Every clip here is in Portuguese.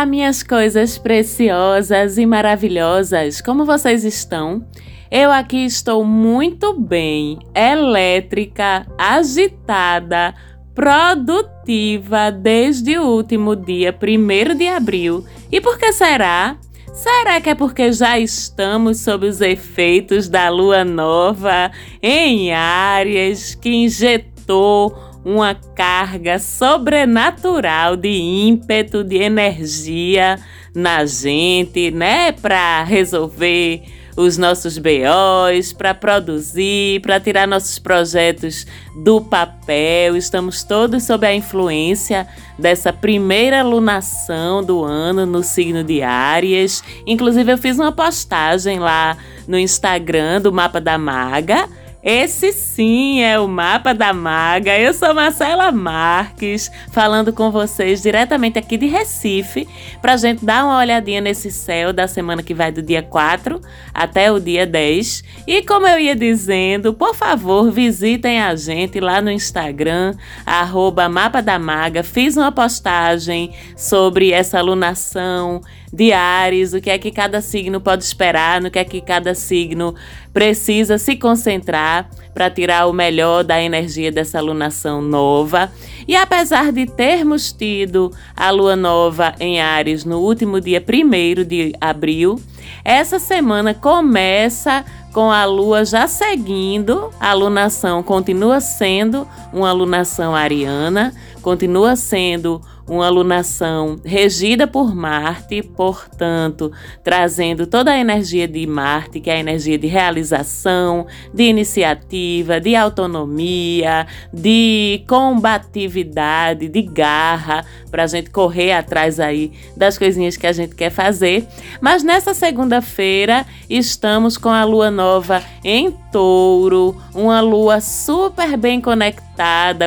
Olá, minhas coisas preciosas e maravilhosas, como vocês estão? Eu aqui estou muito bem, elétrica, agitada, produtiva desde o último dia 1 de abril. E por que será? Será que é porque já estamos sob os efeitos da lua nova em Áries que injetou uma carga sobrenatural de ímpeto, de energia na gente, né, para resolver os nossos BOs, para produzir, para tirar nossos projetos do papel. Estamos todos sob a influência dessa primeira lunação do ano no signo de Áries. Inclusive, eu fiz uma postagem lá no Instagram do Mapa da Maga esse sim é o Mapa da Maga. Eu sou Marcela Marques, falando com vocês diretamente aqui de Recife, para gente dar uma olhadinha nesse céu da semana que vai do dia 4 até o dia 10. E como eu ia dizendo, por favor, visitem a gente lá no Instagram, arroba Mapa da Maga. Fiz uma postagem sobre essa alunação de Ares, o que é que cada signo pode esperar, no que é que cada signo precisa se concentrar para tirar o melhor da energia dessa alunação nova. E apesar de termos tido a lua nova em Ares no último dia 1 de abril, essa semana começa com a lua já seguindo, a alunação continua sendo uma alunação ariana, continua sendo uma alunação regida por Marte, portanto, trazendo toda a energia de Marte, que é a energia de realização, de iniciativa, de autonomia, de combatividade, de garra, para a gente correr atrás aí das coisinhas que a gente quer fazer. Mas nessa segunda-feira estamos com a lua nova em touro, uma lua super bem conectada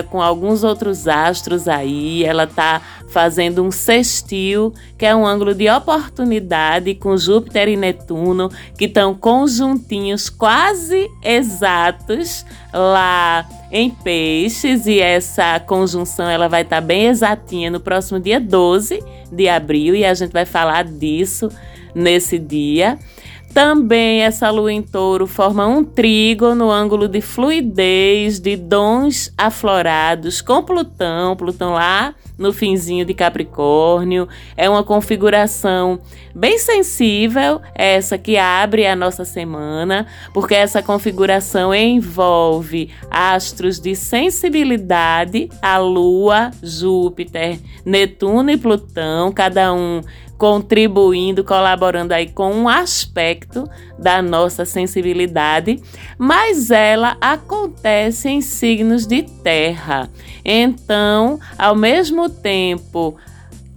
com alguns outros astros aí. Ela tá fazendo um sextil, que é um ângulo de oportunidade com Júpiter e Netuno, que estão conjuntinhos quase exatos lá em Peixes e essa conjunção ela vai estar tá bem exatinha no próximo dia 12 de abril e a gente vai falar disso nesse dia. Também essa lua em touro forma um trígono no ângulo de fluidez, de dons aflorados com Plutão, Plutão lá no finzinho de Capricórnio. É uma configuração bem sensível, essa que abre a nossa semana, porque essa configuração envolve astros de sensibilidade, a Lua, Júpiter, Netuno e Plutão, cada um contribuindo, colaborando aí com um aspecto da nossa sensibilidade, mas ela acontece em signos de terra. Então, ao mesmo tempo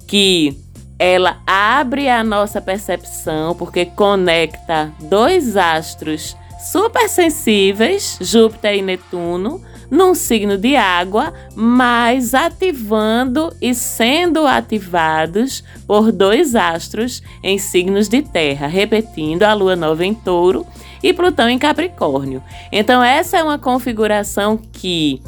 que ela abre a nossa percepção, porque conecta dois astros super sensíveis, Júpiter e Netuno, num signo de água, mas ativando e sendo ativados por dois astros em signos de terra, repetindo a lua nova em touro e Plutão em Capricórnio. Então, essa é uma configuração que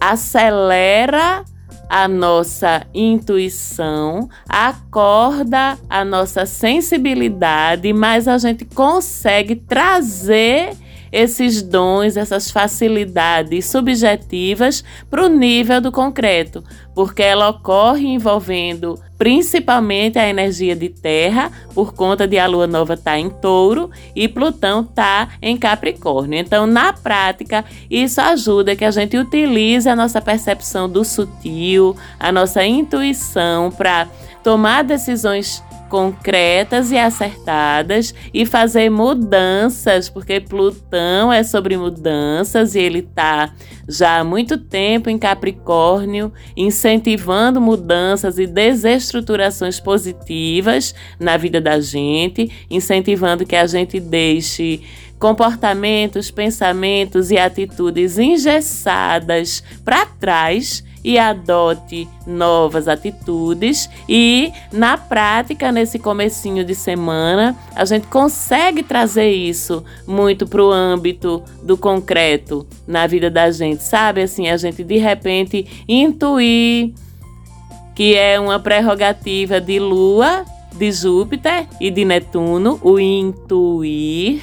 acelera a nossa intuição, acorda a nossa sensibilidade, mas a gente consegue trazer esses dons, essas facilidades subjetivas para o nível do concreto, porque ela ocorre envolvendo principalmente a energia de terra, por conta de a lua nova estar tá em touro e Plutão estar tá em Capricórnio. Então, na prática, isso ajuda que a gente utilize a nossa percepção do sutil, a nossa intuição para tomar decisões concretas e acertadas e fazer mudanças, porque Plutão é sobre mudanças e ele está já há muito tempo em Capricórnio, incentivando mudanças e desestruturações positivas na vida da gente, incentivando que a gente deixe comportamentos, pensamentos e atitudes engessadas para trás e adote novas atitudes e na prática nesse comecinho de semana a gente consegue trazer isso muito para o âmbito do concreto na vida da gente, sabe? Assim, a gente de repente intuir que é uma prerrogativa de Lua, de Júpiter e de Netuno, o intuir,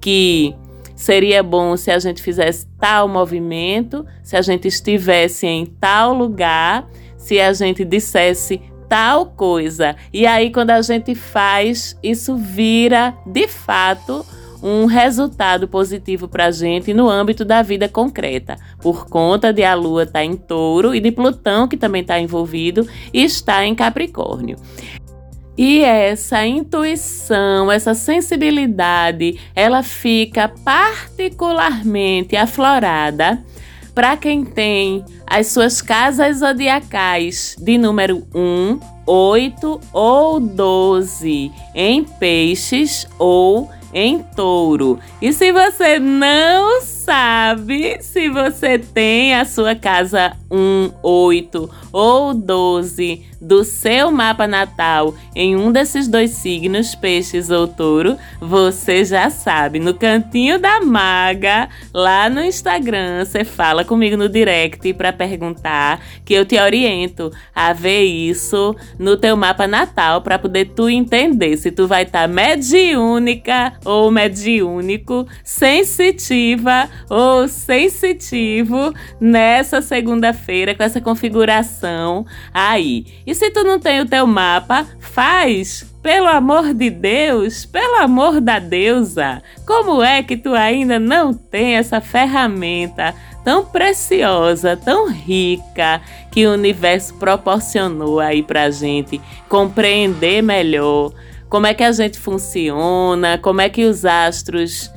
que seria bom se a gente fizesse tal movimento, se a gente estivesse em tal lugar, se a gente dissesse tal coisa. E aí, quando a gente faz, isso vira de fato um resultado positivo para a gente no âmbito da vida concreta, por conta de a Lua estar tá em touro e de Plutão, que também está envolvido e está em Capricórnio. E essa intuição, essa sensibilidade, ela fica particularmente aflorada para quem tem as suas casas zodiacais de número 1, 8 ou 12 em peixes ou em touro. E se você não sabe se você tem a sua casa 1, 8 ou 12 do seu mapa natal em um desses dois signos, peixes ou touro, você já sabe. No cantinho da maga, lá no Instagram, você fala comigo no direct para perguntar que eu te oriento a ver isso no teu mapa natal para poder tu entender se tu vai estar tá mediúnica ou mediúnico, sensitiva ou sensitivo nessa segunda-feira com essa configuração aí. E se tu não tem o teu mapa, faz pelo amor de Deus, pelo amor da deusa, como é que tu ainda não tem essa ferramenta tão preciosa, tão rica que o universo proporcionou aí pra gente compreender melhor como é que a gente funciona, como é que os astros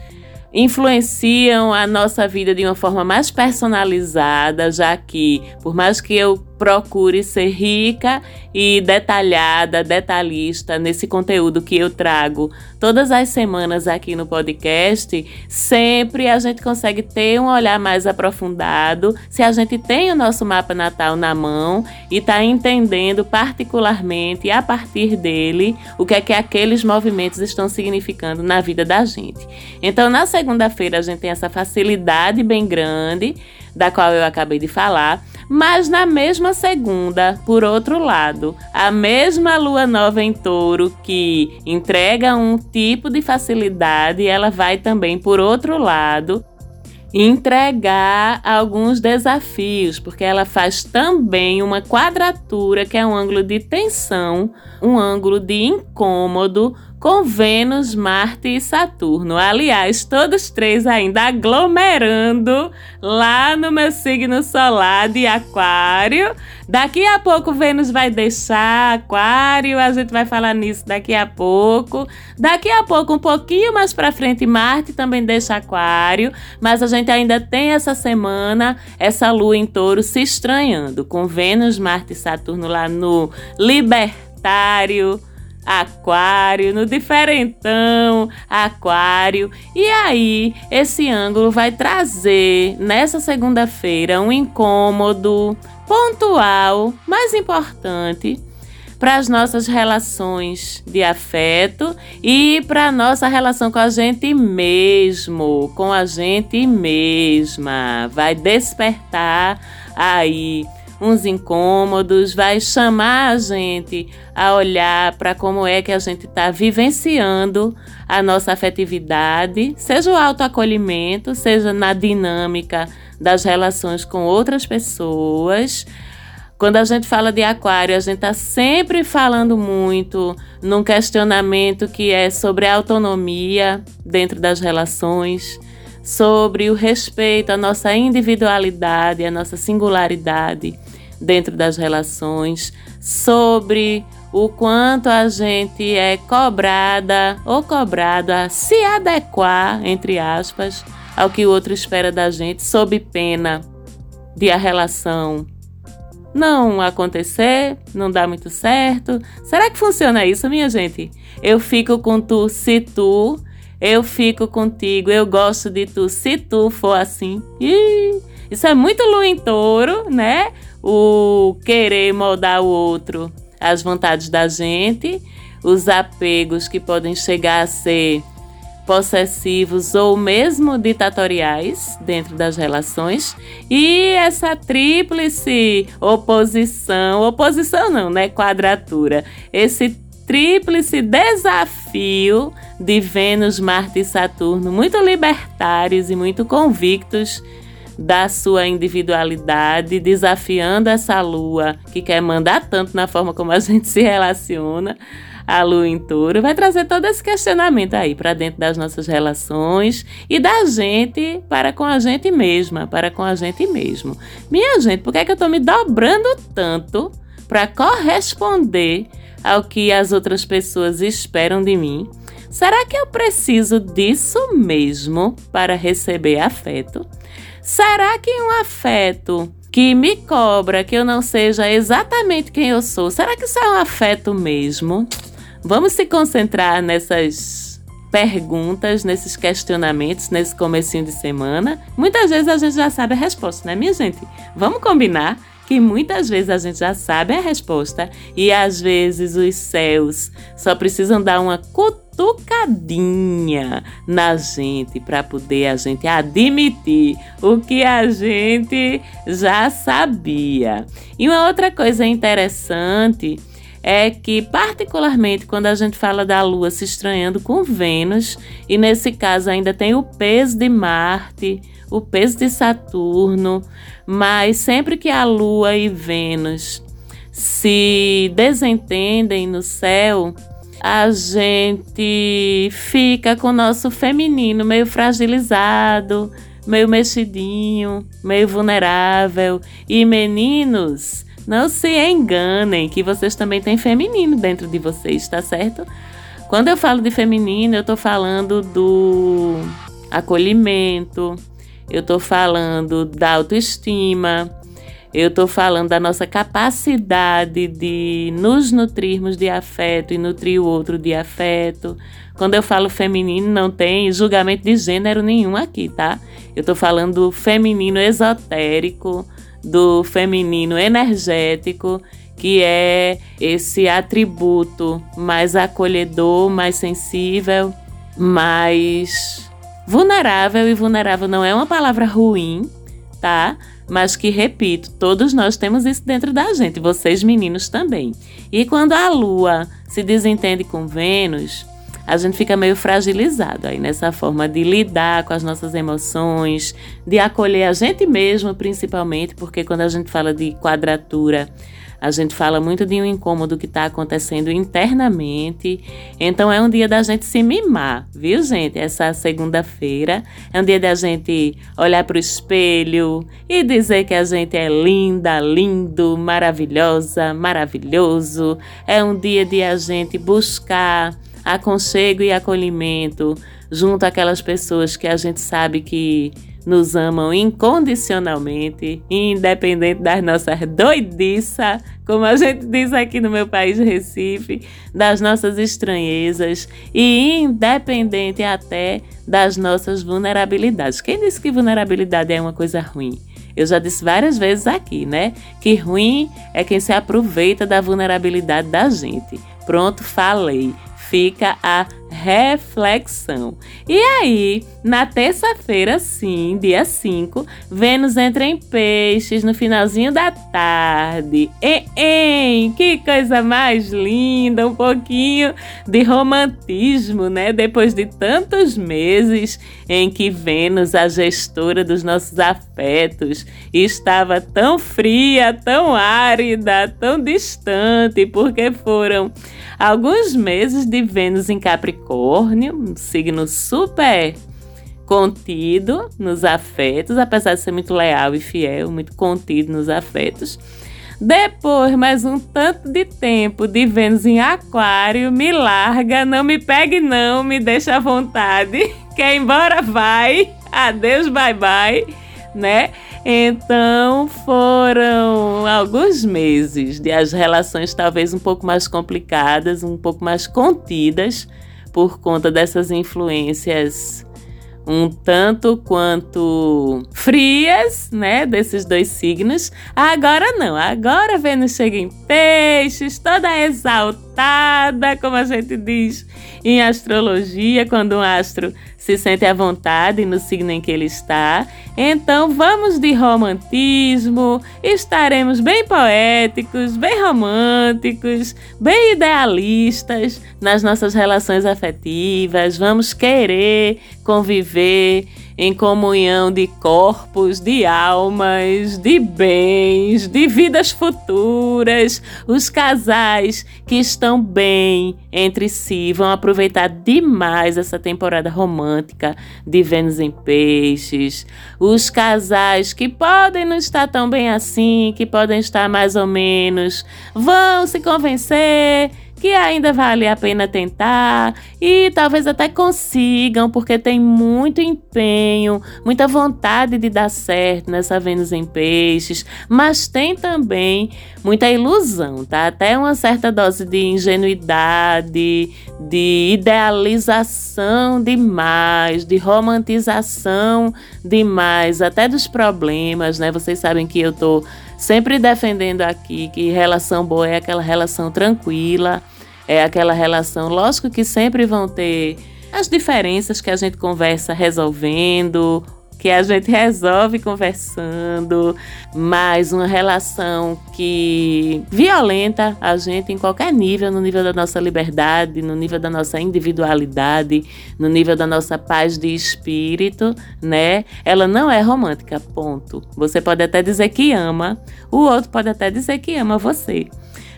influenciam a nossa vida de uma forma mais personalizada, já que, por mais que eu procure ser rica e detalhada, detalhista nesse conteúdo que eu trago todas as semanas aqui no podcast, sempre a gente consegue ter um olhar mais aprofundado. Se a gente tem o nosso mapa natal na mão e está entendendo particularmente a partir dele o que é que aqueles movimentos estão significando na vida da gente. Então, na segunda-feira a gente tem essa facilidade bem grande da qual eu acabei de falar mas na mesma segunda, por outro lado, a mesma lua nova em touro que entrega um tipo de facilidade, ela vai também, por outro lado, entregar alguns desafios, porque ela faz também uma quadratura, que é um ângulo de tensão, um ângulo de incômodo com Vênus, Marte e Saturno. Aliás, todos três ainda aglomerando lá no meu signo solar de Aquário. Daqui a pouco Vênus vai deixar Aquário, a gente vai falar nisso daqui a pouco. Daqui a pouco, um pouquinho mais para frente, Marte também deixa Aquário, mas a gente ainda tem essa semana essa lua em Touro se estranhando com Vênus, Marte e Saturno lá no Libertário aquário, no diferentão, aquário. E aí, esse ângulo vai trazer nessa segunda-feira um incômodo pontual, mais importante para as nossas relações de afeto e para a nossa relação com a gente mesmo, com a gente mesma. Vai despertar aí uns incômodos, vai chamar a gente a olhar para como é que a gente está vivenciando a nossa afetividade, seja o autoacolhimento, seja na dinâmica das relações com outras pessoas. Quando a gente fala de aquário, a gente está sempre falando muito num questionamento que é sobre a autonomia dentro das relações, sobre o respeito à nossa individualidade, à nossa singularidade dentro das relações, sobre o quanto a gente é cobrada ou cobrado a se adequar, entre aspas, ao que o outro espera da gente, sob pena de a relação não acontecer, não dá muito certo. Será que funciona isso, minha gente? Eu fico com tu se tu eu fico contigo, eu gosto de tu, se tu for assim. Ih, isso é muito lua em touro, né? O querer moldar o outro, as vontades da gente, os apegos que podem chegar a ser possessivos ou mesmo ditatoriais dentro das relações. E essa tríplice oposição, oposição não, né? Quadratura. Esse tríplice desafio de Vênus, Marte e Saturno, muito libertários e muito convictos da sua individualidade, desafiando essa lua que quer mandar tanto na forma como a gente se relaciona, a lua em touro, vai trazer todo esse questionamento aí para dentro das nossas relações e da gente para com a gente mesma, para com a gente mesmo. Minha gente, por que, é que eu estou me dobrando tanto para corresponder ao que as outras pessoas esperam de mim? Será que eu preciso disso mesmo para receber afeto? Será que um afeto que me cobra que eu não seja exatamente quem eu sou, será que isso é um afeto mesmo? Vamos se concentrar nessas perguntas, nesses questionamentos, nesse comecinho de semana. Muitas vezes a gente já sabe a resposta, né, minha gente? Vamos combinar que muitas vezes a gente já sabe a resposta e às vezes os céus só precisam dar uma cutucadinha na gente para poder a gente admitir o que a gente já sabia. E uma outra coisa interessante é que, particularmente quando a gente fala da Lua se estranhando com Vênus, e nesse caso ainda tem o peso de Marte, o peso de Saturno, mas sempre que a Lua e Vênus se desentendem no céu, a gente fica com o nosso feminino meio fragilizado, meio mexidinho, meio vulnerável. E meninos, não se enganem que vocês também têm feminino dentro de vocês, tá certo? Quando eu falo de feminino, eu tô falando do acolhimento, eu tô falando da autoestima, eu tô falando da nossa capacidade de nos nutrirmos de afeto e nutrir o outro de afeto. Quando eu falo feminino, não tem julgamento de gênero nenhum aqui, tá? Eu tô falando feminino esotérico, do feminino energético, que é esse atributo mais acolhedor, mais sensível, mais vulnerável. E vulnerável não é uma palavra ruim, tá? Mas que, repito, todos nós temos isso dentro da gente, vocês meninos também. E quando a lua se desentende com Vênus, a gente fica meio fragilizado aí nessa forma de lidar com as nossas emoções, de acolher a gente mesmo, principalmente, porque quando a gente fala de quadratura, a gente fala muito de um incômodo que está acontecendo internamente. Então é um dia da gente se mimar, viu, gente? Essa segunda-feira é um dia da gente olhar para o espelho e dizer que a gente é linda, lindo, maravilhosa, maravilhoso. É um dia de a gente buscar aconchego e acolhimento junto àquelas pessoas que a gente sabe que nos amam incondicionalmente, independente das nossas doidiças, como a gente diz aqui no meu país, Recife, das nossas estranhezas e independente até das nossas vulnerabilidades. Quem disse que vulnerabilidade é uma coisa ruim? Eu já disse várias vezes aqui, né? Que ruim é quem se aproveita da vulnerabilidade da gente. Pronto, falei fica a reflexão. E aí, na terça-feira, sim, dia 5, Vênus entra em peixes no finalzinho da tarde. Hein, que coisa mais linda! Um pouquinho de romantismo, né? Depois de tantos meses em que Vênus, a gestora dos nossos afetos, estava tão fria, tão árida, tão distante, porque foram alguns meses de Vênus em Capricórnio, um signo super contido nos afetos, apesar de ser muito leal e fiel, muito contido nos afetos. Depois, mais um tanto de tempo de Vênus em Aquário, me larga, não me pegue não, me deixa à vontade. Quer embora, vai. Adeus, bye bye, né? Então foram alguns meses de as relações talvez um pouco mais complicadas, um pouco mais contidas por conta dessas influências um tanto quanto frias, né, desses dois signos. Agora não, agora Vênus chega em peixes, toda exaltada, como a gente diz em astrologia, quando um astro se sente à vontade no signo em que ele está. Então vamos de romantismo, estaremos bem poéticos, bem românticos, bem idealistas nas nossas relações afetivas, vamos querer conviver em comunhão de corpos, de almas, de bens, de vidas futuras. Os casais que estão bem entre si vão aproveitar demais essa temporada romântica de Vênus em Peixes. Os casais que podem não estar tão bem assim, que podem estar mais ou menos, vão se convencer que ainda vale a pena tentar e talvez até consigam, porque tem muito empenho, muita vontade de dar certo nessa Vênus em Peixes, mas tem também muita ilusão, tá? Até uma certa dose de ingenuidade, de idealização demais, de romantização demais, até dos problemas, né? Vocês sabem que eu tô sempre defendendo aqui que relação boa é aquela relação tranquila, é aquela relação, lógico que sempre vão ter as diferenças que a gente conversa resolvendo, que a gente resolve conversando, mas uma relação que violenta a gente em qualquer nível, no nível da nossa liberdade, no nível da nossa individualidade, no nível da nossa paz de espírito, né? Ela não é romântica, ponto. Você pode até dizer que ama, o outro pode até dizer que ama você.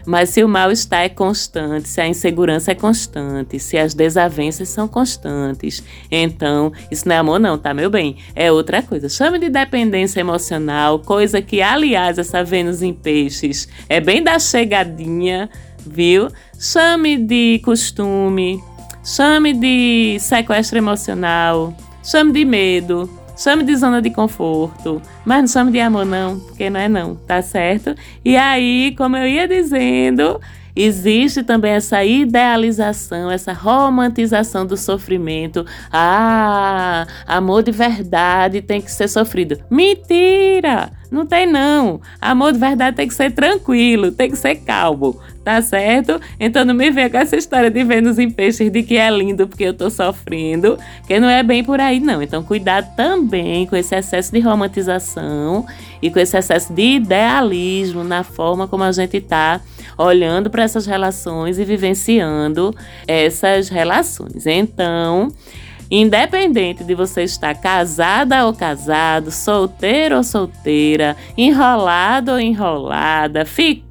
Mas se o mal-estar é constante, se a insegurança é constante, se as desavenças são constantes, então isso não é amor, não, tá, meu bem? É outra coisa. Chame de dependência emocional, coisa que, aliás, essa Vênus em peixes é bem da chegadinha, viu? Chame de costume, chame de sequestro emocional, chame de medo. Chame de zona de conforto, mas não chame de amor não, porque não é não, tá certo? E aí, como eu ia dizendo, existe também essa idealização, essa romantização do sofrimento. Ah, amor de verdade tem que ser sofrido. Mentira! Não tem não. Amor de verdade tem que ser tranquilo, tem que ser calmo, tá certo? Então não me venha com essa história de Vênus em peixes de que é lindo porque eu tô sofrendo, que não é bem por aí não. Então cuidado também com esse excesso de romantização e com esse excesso de idealismo na forma como a gente tá olhando para essas relações e vivenciando essas relações. Então, Independente de você estar casada ou casado, solteiro ou solteira, enrolado ou enrolada, ficando,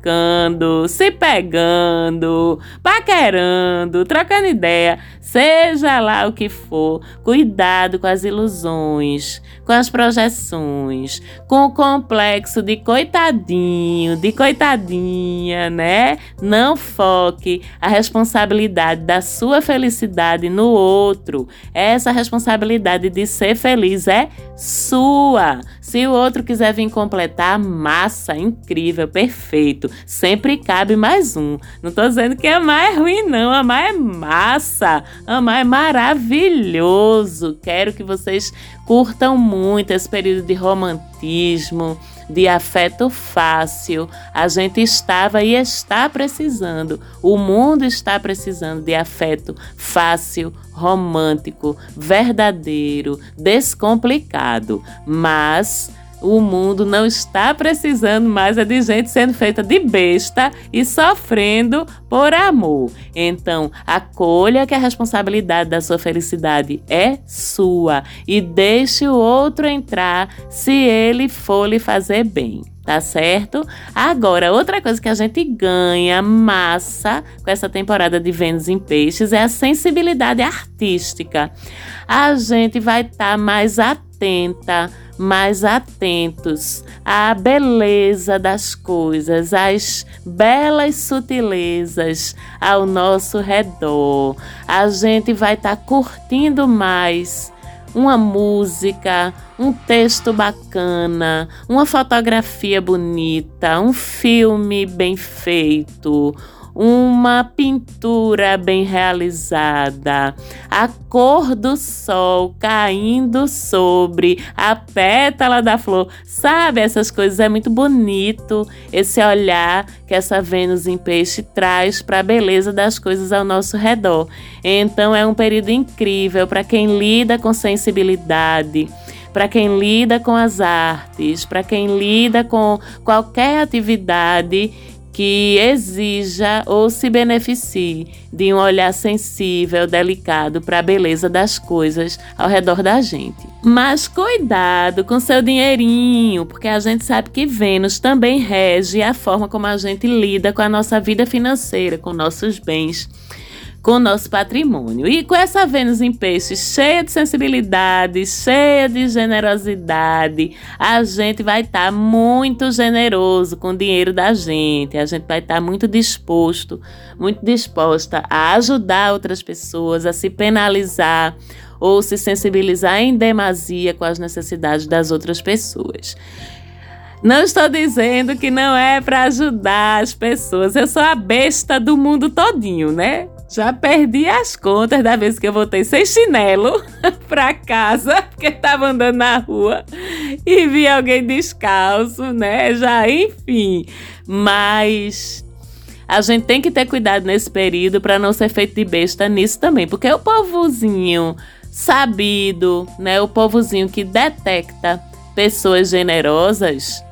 se pegando, paquerando, trocando ideia, seja lá o que for, cuidado com as ilusões, com as projeções, com o complexo de coitadinho, de coitadinha, né? Não foque a responsabilidade da sua felicidade no outro. Essa responsabilidade de ser feliz é sua. Se o outro quiser vir completar, massa, incrível, perfeito. Sempre cabe mais um. Não tô dizendo que amar é ruim, não. Amar é massa. Amar é maravilhoso. Quero que vocês curtam muito esse período de romantismo, de afeto fácil. A gente estava e está precisando. O mundo está precisando de afeto fácil, romântico, verdadeiro, descomplicado. Mas o mundo não está precisando mais é de gente sendo feita de besta e sofrendo por amor. Então, acolha que a responsabilidade da sua felicidade é sua e deixe o outro entrar se ele for lhe fazer bem tá certo? Agora, outra coisa que a gente ganha massa com essa temporada de Vênus em Peixes é a sensibilidade artística. A gente vai estar tá mais atenta mais atentos à beleza das coisas, às belas sutilezas ao nosso redor. A gente vai estar tá curtindo mais uma música, um texto bacana, uma fotografia bonita, um filme bem feito, uma pintura bem realizada, a cor do sol caindo sobre a pétala da flor. Sabe, essas coisas é muito bonito esse olhar que essa Vênus em peixe traz para a beleza das coisas ao nosso redor. Então é um período incrível para quem lida com sensibilidade para quem lida com as artes, para quem lida com qualquer atividade que exija ou se beneficie de um olhar sensível, delicado para a beleza das coisas ao redor da gente. Mas cuidado com seu dinheirinho, porque a gente sabe que Vênus também rege a forma como a gente lida com a nossa vida financeira, com nossos bens com o nosso patrimônio. E com essa Vênus em peixe cheia de sensibilidade, cheia de generosidade, a gente vai estar tá muito generoso com o dinheiro da gente. A gente vai estar tá muito disposto, muito disposta a ajudar outras pessoas, a se penalizar ou se sensibilizar em demasia com as necessidades das outras pessoas. Não estou dizendo que não é para ajudar as pessoas. Eu sou a besta do mundo todinho, né? Já perdi as contas da vez que eu voltei sem chinelo pra casa, porque tava andando na rua e vi alguém descalço, né? Já, enfim. Mas a gente tem que ter cuidado nesse período para não ser feito de besta nisso também, porque o povozinho sabido, né? O povozinho que detecta pessoas generosas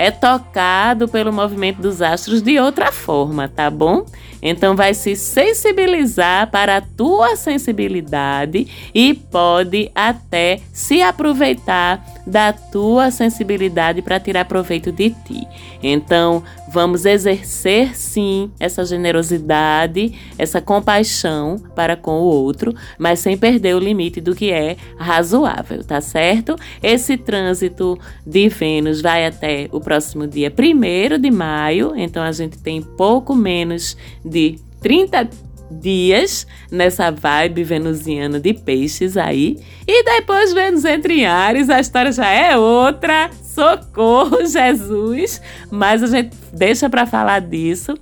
é tocado pelo movimento dos astros de outra forma, tá bom? Então vai se sensibilizar para a tua sensibilidade e pode até se aproveitar da tua sensibilidade para tirar proveito de ti. Então, vamos exercer sim essa generosidade, essa compaixão para com o outro, mas sem perder o limite do que é razoável, tá certo? Esse trânsito de Vênus vai até o próximo dia 1 de maio, então a gente tem pouco menos de 30 dias nessa vibe venusiana de peixes aí. E depois Vênus entre Ares, a história já é outra. Socorro, Jesus! Mas a gente deixa para falar disso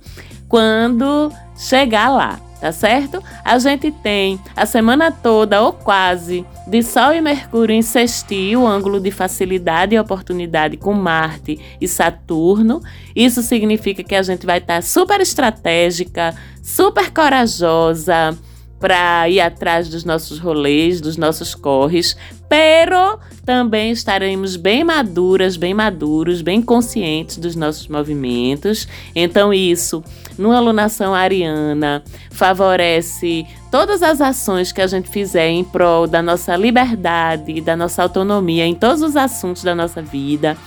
quando chegar lá tá certo? A gente tem a semana toda ou quase de Sol e Mercúrio em sextil, ângulo de facilidade e oportunidade com Marte e Saturno. Isso significa que a gente vai estar tá super estratégica, super corajosa para ir atrás dos nossos rolês, dos nossos corres, pero também estaremos bem maduras, bem maduros, bem conscientes dos nossos movimentos. Então, isso, numa alunação ariana, favorece todas as ações que a gente fizer em prol da nossa liberdade, da nossa autonomia em todos os assuntos da nossa vida.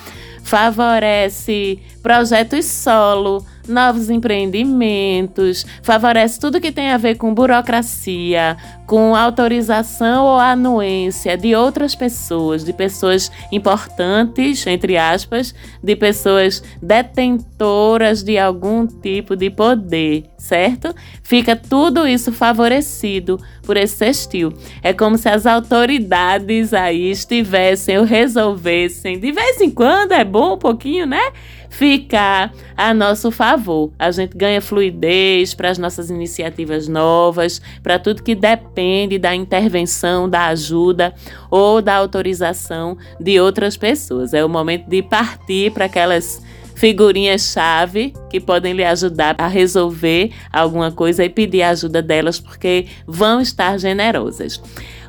Favorece projetos solo novos empreendimentos, favorece tudo que tem a ver com burocracia, com autorização ou anuência de outras pessoas, de pessoas importantes, entre aspas, de pessoas detentoras de algum tipo de poder, certo? Fica tudo isso favorecido por esse sextil. É como se as autoridades aí estivessem ou resolvessem, de vez em quando, é bom um pouquinho, né? Ficar a nosso favor. A gente ganha fluidez para as nossas iniciativas novas, para tudo que depende da intervenção, da ajuda ou da autorização de outras pessoas. É o momento de partir para aquelas figurinhas-chave que podem lhe ajudar a resolver alguma coisa e pedir a ajuda delas, porque vão estar generosas.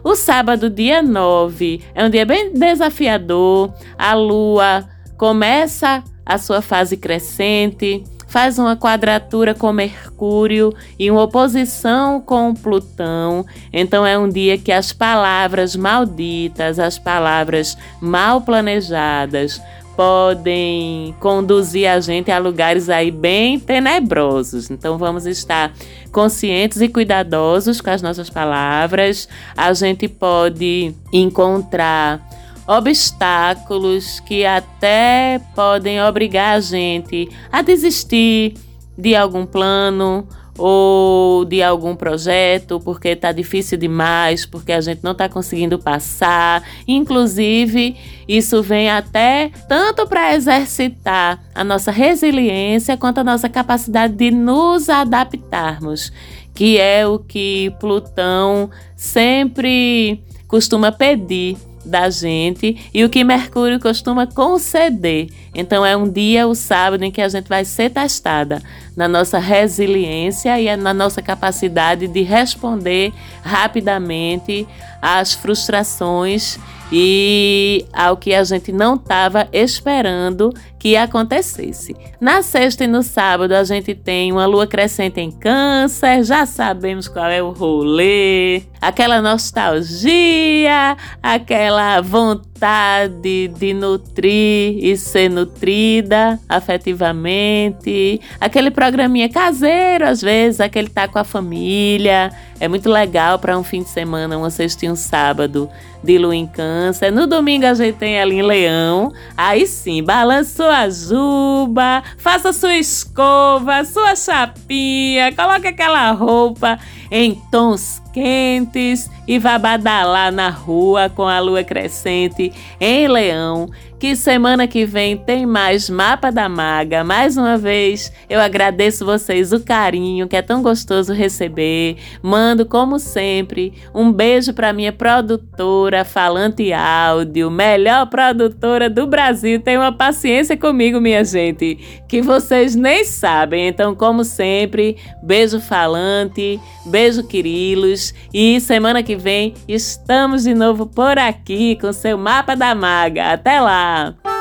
O sábado, dia 9, é um dia bem desafiador. A lua começa a sua fase crescente, faz uma quadratura com Mercúrio e uma oposição com Plutão. Então é um dia que as palavras malditas, as palavras mal planejadas, podem conduzir a gente a lugares aí bem tenebrosos. Então vamos estar conscientes e cuidadosos com as nossas palavras. A gente pode encontrar obstáculos que até podem obrigar a gente a desistir de algum plano ou de algum projeto, porque está difícil demais, porque a gente não está conseguindo passar. Inclusive, isso vem até tanto para exercitar a nossa resiliência quanto a nossa capacidade de nos adaptarmos, que é o que Plutão sempre costuma pedir da gente e o que Mercúrio costuma conceder. Então é um dia, o sábado, em que a gente vai ser testada na nossa resiliência e na nossa capacidade de responder rapidamente às frustrações e ao que a gente não estava esperando que acontecesse. Na sexta e no sábado a gente tem uma lua crescente em Câncer, já sabemos qual é o rolê, aquela nostalgia, aquela vontade de nutrir e ser nutrida afetivamente, aquele programinha caseiro às vezes, aquele tá com a família, é muito legal para um fim de semana, uma sexta e um sábado de lua em câncer. No domingo a gente tem ela em leão. Aí sim, balance sua juba, faça sua escova, sua chapinha, coloque aquela roupa em tons quentes e vá badalar na rua com a lua crescente em leão que semana que vem tem mais Mapa da Maga. Mais uma vez, eu agradeço vocês o carinho que é tão gostoso receber. Mando, como sempre, um beijo para minha produtora Falante Áudio, melhor produtora do Brasil. Tenha uma paciência comigo, minha gente, que vocês nem sabem. Então, como sempre, beijo Falante, beijo Quirilos e semana que vem estamos de novo por aqui com seu Mapa da Maga. Até lá!